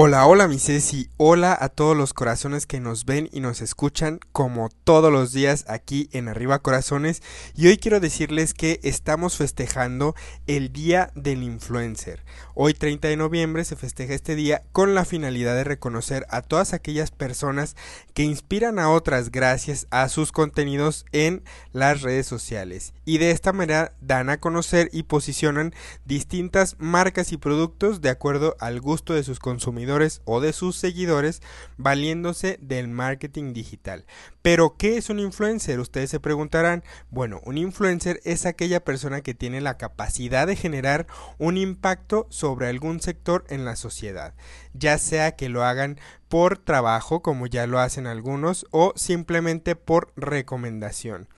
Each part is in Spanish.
Hola, hola mi Ceci, hola a todos los corazones que nos ven y nos escuchan como todos los días aquí en Arriba Corazones. Y hoy quiero decirles que estamos festejando el Día del Influencer. Hoy 30 de noviembre se festeja este día con la finalidad de reconocer a todas aquellas personas que inspiran a otras gracias a sus contenidos en las redes sociales. Y de esta manera dan a conocer y posicionan distintas marcas y productos de acuerdo al gusto de sus consumidores o de sus seguidores valiéndose del marketing digital. Pero, ¿qué es un influencer? Ustedes se preguntarán. Bueno, un influencer es aquella persona que tiene la capacidad de generar un impacto sobre algún sector en la sociedad, ya sea que lo hagan por trabajo, como ya lo hacen algunos, o simplemente por recomendación.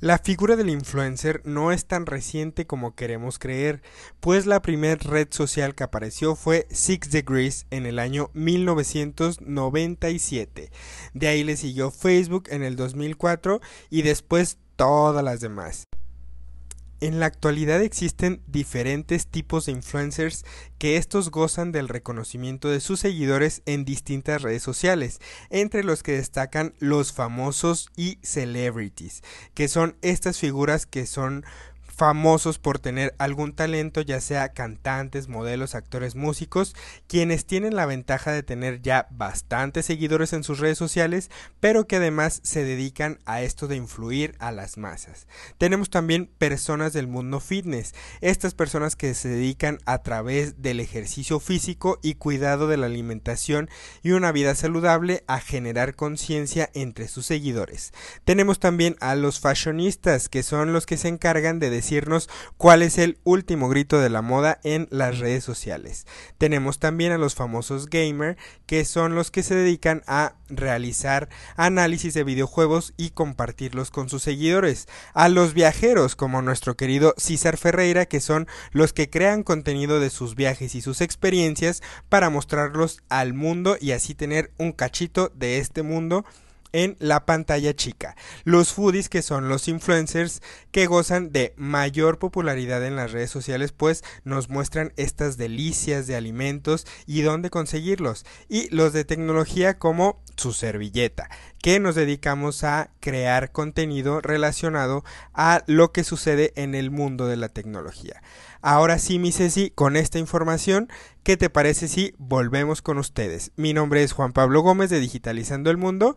La figura del influencer no es tan reciente como queremos creer, pues la primera red social que apareció fue Six Degrees en el año 1997. De ahí le siguió Facebook en el 2004 y después todas las demás. En la actualidad existen diferentes tipos de influencers que estos gozan del reconocimiento de sus seguidores en distintas redes sociales, entre los que destacan los famosos y celebrities, que son estas figuras que son famosos por tener algún talento, ya sea cantantes, modelos, actores, músicos, quienes tienen la ventaja de tener ya bastantes seguidores en sus redes sociales, pero que además se dedican a esto de influir a las masas. Tenemos también personas del mundo fitness, estas personas que se dedican a través del ejercicio físico y cuidado de la alimentación y una vida saludable a generar conciencia entre sus seguidores. Tenemos también a los fashionistas, que son los que se encargan de decir cuál es el último grito de la moda en las redes sociales. Tenemos también a los famosos gamer, que son los que se dedican a realizar análisis de videojuegos y compartirlos con sus seguidores. A los viajeros, como nuestro querido César Ferreira, que son los que crean contenido de sus viajes y sus experiencias para mostrarlos al mundo y así tener un cachito de este mundo en la pantalla chica. Los foodies que son los influencers que gozan de mayor popularidad en las redes sociales pues nos muestran estas delicias de alimentos y dónde conseguirlos. Y los de tecnología como su servilleta que nos dedicamos a crear contenido relacionado a lo que sucede en el mundo de la tecnología. Ahora sí, mi Ceci, con esta información, ¿qué te parece si volvemos con ustedes? Mi nombre es Juan Pablo Gómez de Digitalizando el Mundo.